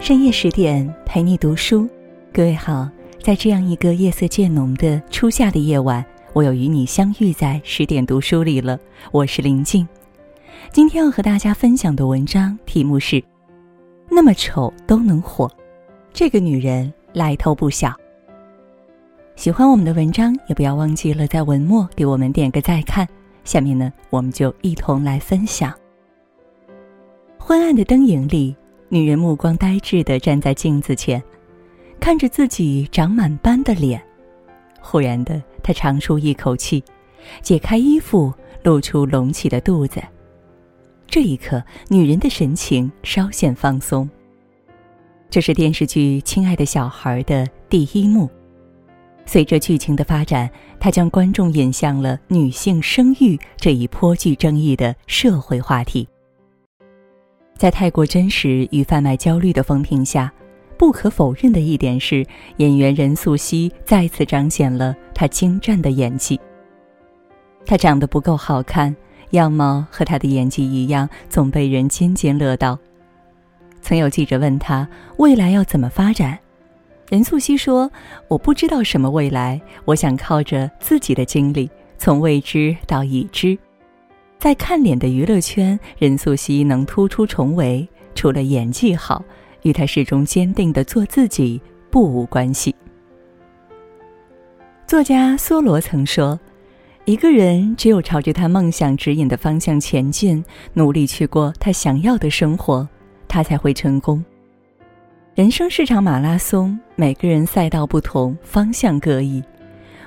深夜十点陪你读书，各位好，在这样一个夜色渐浓的初夏的夜晚，我又与你相遇在十点读书里了。我是林静，今天要和大家分享的文章题目是：那么丑都能火，这个女人来头不小。喜欢我们的文章，也不要忘记了在文末给我们点个再看。下面呢，我们就一同来分享。昏暗的灯影里。女人目光呆滞地站在镜子前，看着自己长满斑的脸。忽然的，她长出一口气，解开衣服，露出隆起的肚子。这一刻，女人的神情稍显放松。这是电视剧《亲爱的小孩》的第一幕。随着剧情的发展，它将观众引向了女性生育这一颇具争议的社会话题。在太过真实与贩卖焦虑的风评下，不可否认的一点是，演员任素汐再次彰显了她精湛的演技。她长得不够好看，样貌和她的演技一样，总被人津津乐道。曾有记者问她未来要怎么发展，任素汐说：“我不知道什么未来，我想靠着自己的经历，从未知到已知。”在看脸的娱乐圈，任素汐能突出重围，除了演技好，与她始终坚定的做自己不无关系。作家梭罗曾说：“一个人只有朝着他梦想指引的方向前进，努力去过他想要的生活，他才会成功。”人生是场马拉松，每个人赛道不同，方向各异。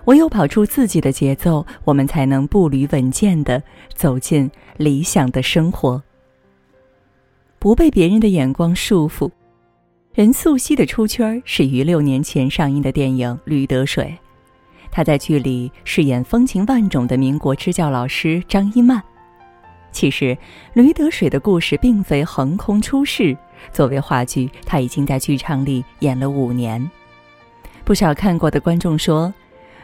唯有跑出自己的节奏，我们才能步履稳健的走进理想的生活，不被别人的眼光束缚。任素汐的出圈始于六年前上映的电影《驴得水》，她在剧里饰演风情万种的民国支教老师张一曼。其实，《驴得水》的故事并非横空出世，作为话剧，她已经在剧场里演了五年。不少看过的观众说。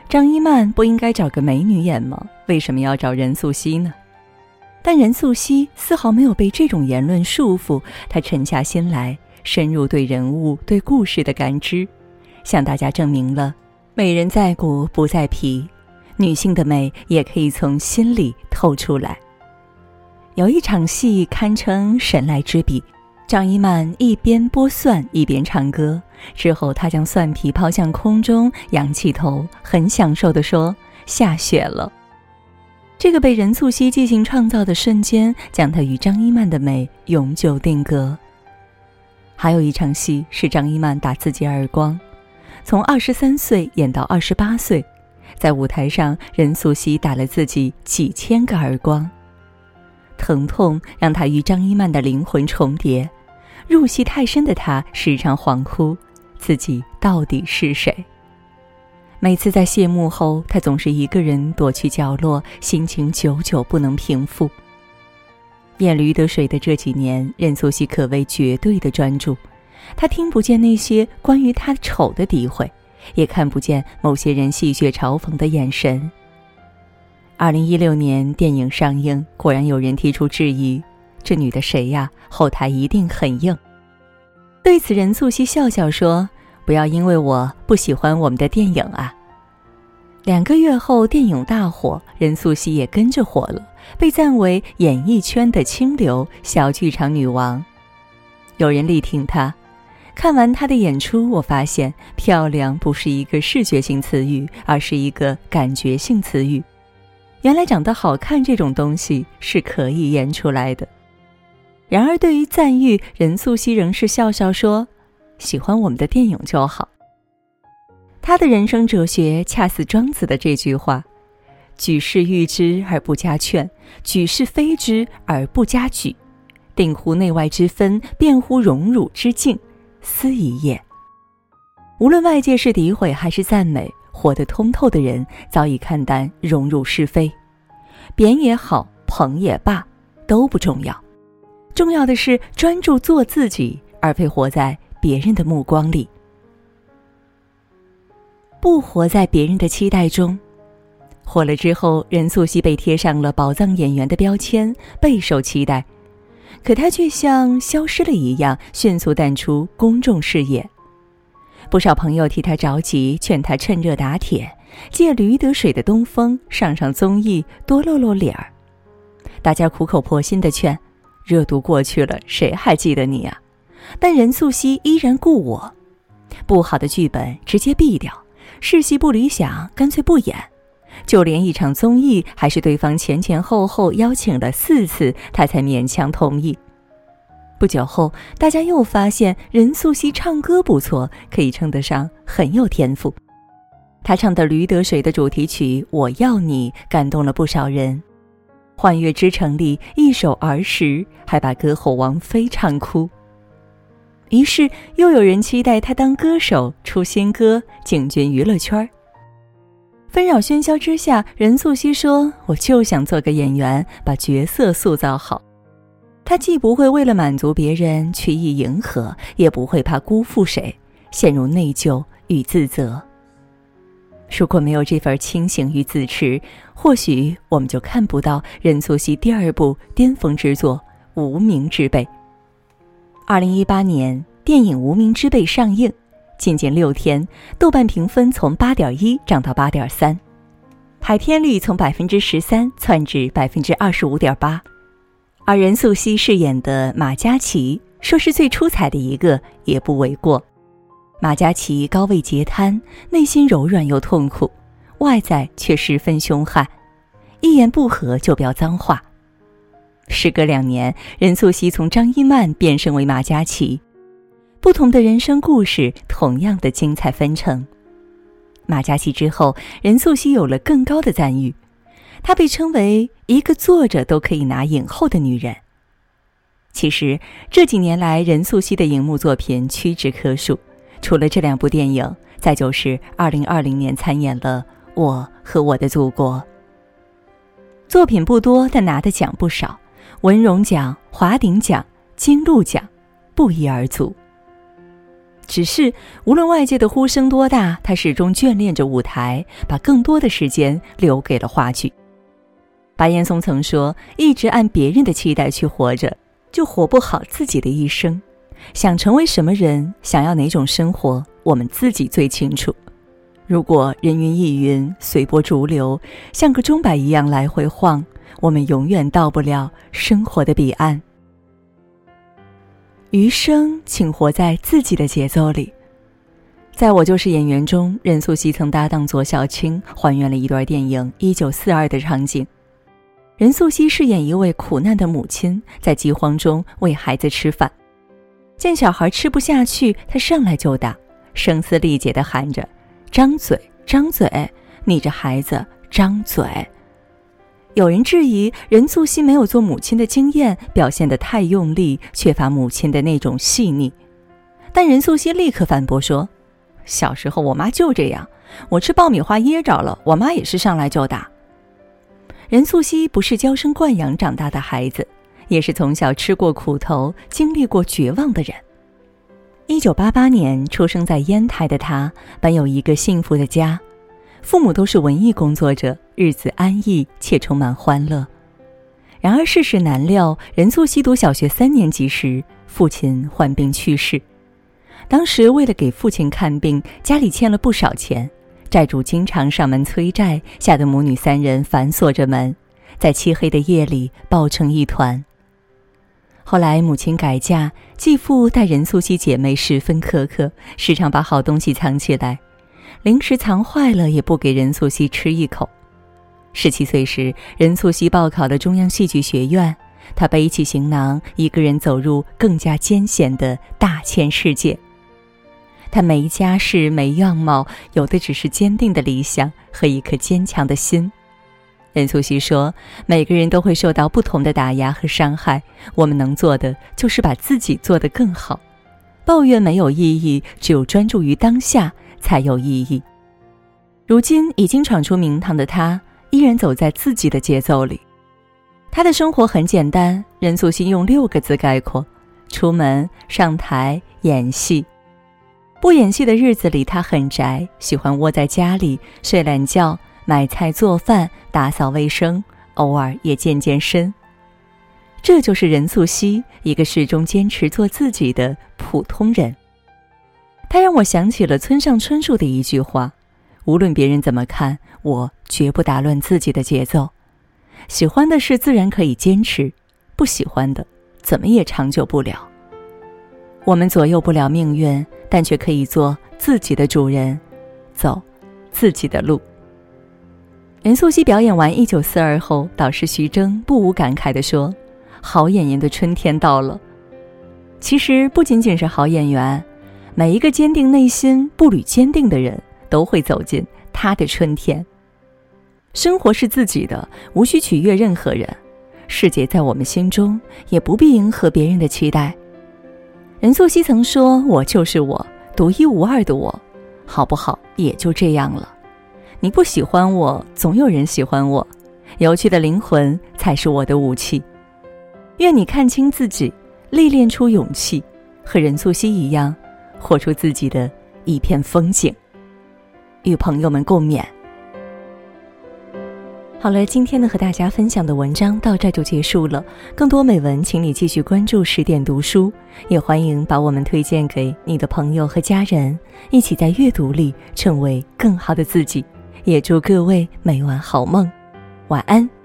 张一曼不应该找个美女演吗？为什么要找任素汐呢？但任素汐丝毫没有被这种言论束缚，她沉下心来，深入对人物、对故事的感知，向大家证明了：美人在骨不在皮，女性的美也可以从心里透出来。有一场戏堪称神来之笔。张一曼一边剥蒜一边唱歌，之后他将蒜皮抛向空中，仰起头，很享受地说：“下雪了。”这个被任素汐即兴创造的瞬间，将她与张一曼的美永久定格。还有一场戏是张一曼打自己耳光，从二十三岁演到二十八岁，在舞台上，任素汐打了自己几千个耳光，疼痛让她与张一曼的灵魂重叠。入戏太深的他时常恍惚，自己到底是谁？每次在谢幕后，他总是一个人躲去角落，心情久久不能平复。演《驴得水》的这几年，任素汐可谓绝对的专注，她听不见那些关于她丑的诋毁，也看不见某些人戏谑嘲讽的眼神。二零一六年电影上映，果然有人提出质疑。这女的谁呀？后台一定很硬。对此，任素汐笑笑说：“不要因为我不喜欢我们的电影啊。”两个月后，电影大火，任素汐也跟着火了，被赞为演艺圈的清流、小剧场女王。有人力挺她。看完她的演出，我发现漂亮不是一个视觉性词语，而是一个感觉性词语。原来长得好看这种东西是可以演出来的。然而，对于赞誉，任素汐仍是笑笑说：“喜欢我们的电影就好。”他的人生哲学恰似庄子的这句话：“举世誉之而不加劝，举世非之而不加沮，定乎内外之分，辩乎荣辱之境，斯已也。”无论外界是诋毁还是赞美，活得通透的人早已看淡荣辱是非，贬也好，捧也罢，都不重要。重要的是专注做自己，而非活在别人的目光里，不活在别人的期待中。火了之后，任素汐被贴上了宝藏演员的标签，备受期待。可他却像消失了一样，迅速淡出公众视野。不少朋友替他着急，劝他趁热打铁，借驴得水的东风上上综艺，多露露脸儿。大家苦口婆心的劝，热度过去了，谁还记得你啊？但任素汐依然故我，不好的剧本直接毙掉，试戏不理想干脆不演，就连一场综艺还是对方前前后后邀请了四次，他才勉强同意。不久后，大家又发现任素汐唱歌不错，可以称得上很有天赋。她唱的《驴得水》的主题曲《我要你》感动了不少人，《幻乐之城》里一首《儿时》还把歌后王菲唱哭。于是，又有人期待她当歌手出新歌，进军娱乐圈儿。纷扰喧嚣之下，任素汐说：“我就想做个演员，把角色塑造好。”他既不会为了满足别人去意迎合，也不会怕辜负谁，陷入内疚与自责。如果没有这份清醒与自持，或许我们就看不到任素汐第二部巅峰之作《无名之辈》。二零一八年，电影《无名之辈》上映，仅仅六天，豆瓣评分从八点一涨到八点三，排片率从百分之十三窜至百分之二十五点八。而任素汐饰演的马嘉祺，说是最出彩的一个也不为过。马嘉祺高位截瘫，内心柔软又痛苦，外在却十分凶悍，一言不合就飙脏话。时隔两年，任素汐从张一曼变身为马嘉祺，不同的人生故事，同样的精彩纷呈。马嘉祺之后，任素汐有了更高的赞誉。她被称为一个作者都可以拿影后的女人。其实这几年来，任素汐的荧幕作品屈指可数，除了这两部电影，再就是2020年参演了《我和我的祖国》。作品不多，但拿的奖不少，文荣奖、华鼎奖、金鹿奖，不一而足。只是无论外界的呼声多大，他始终眷恋着舞台，把更多的时间留给了话剧。白岩松曾说：“一直按别人的期待去活着，就活不好自己的一生。想成为什么人，想要哪种生活，我们自己最清楚。如果人云亦云、随波逐流，像个钟摆一样来回晃，我们永远到不了生活的彼岸。余生，请活在自己的节奏里。”在我就是演员中，任素汐曾搭档左小青，还原了一段电影《一九四二》的场景。任素汐饰演一位苦难的母亲，在饥荒中喂孩子吃饭，见小孩吃不下去，他上来就打，声嘶力竭地喊着：“张嘴，张嘴！你这孩子，张嘴！”有人质疑任素汐没有做母亲的经验，表现得太用力，缺乏母亲的那种细腻。但任素汐立刻反驳说：“小时候我妈就这样，我吃爆米花噎着了，我妈也是上来就打。”任素汐不是娇生惯养长大的孩子，也是从小吃过苦头、经历过绝望的人。一九八八年出生在烟台的她，本有一个幸福的家，父母都是文艺工作者，日子安逸且充满欢乐。然而世事难料，任素汐读小学三年级时，父亲患病去世。当时为了给父亲看病，家里欠了不少钱。债主经常上门催债，吓得母女三人反锁着门，在漆黑的夜里抱成一团。后来母亲改嫁，继父待任素汐姐妹十分苛刻，时常把好东西藏起来，零食藏坏了也不给任素汐吃一口。十七岁时，任素汐报考了中央戏剧学院，她背起行囊，一个人走入更加艰险的大千世界。他没家世，没样貌，有的只是坚定的理想和一颗坚强的心。任素汐说：“每个人都会受到不同的打压和伤害，我们能做的就是把自己做得更好。抱怨没有意义，只有专注于当下才有意义。”如今已经闯出名堂的他，依然走在自己的节奏里。他的生活很简单，任素汐用六个字概括：出门、上台、演戏。不演戏的日子里，他很宅，喜欢窝在家里睡懒觉、买菜做饭、打扫卫生，偶尔也健健身。这就是任素汐，一个始终坚持做自己的普通人。他让我想起了村上春树的一句话：“无论别人怎么看，我绝不打乱自己的节奏。喜欢的事自然可以坚持，不喜欢的，怎么也长久不了。我们左右不了命运，但却可以做自己的主人，走自己的路。”任素汐表演完《一九四二》后，导师徐峥不无感慨地说：“好演员的春天到了。”其实不仅仅是好演员。每一个坚定内心、步履坚定的人，都会走进他的春天。生活是自己的，无需取悦任何人。世界在我们心中，也不必迎合别人的期待。任素汐曾说：“我就是我，独一无二的我，好不好？也就这样了。你不喜欢我，总有人喜欢我。有趣的灵魂才是我的武器。愿你看清自己，历练出勇气，和任素汐一样。”活出自己的一片风景，与朋友们共勉。好了，今天呢和大家分享的文章到这就结束了。更多美文，请你继续关注十点读书，也欢迎把我们推荐给你的朋友和家人，一起在阅读里成为更好的自己。也祝各位每晚好梦，晚安。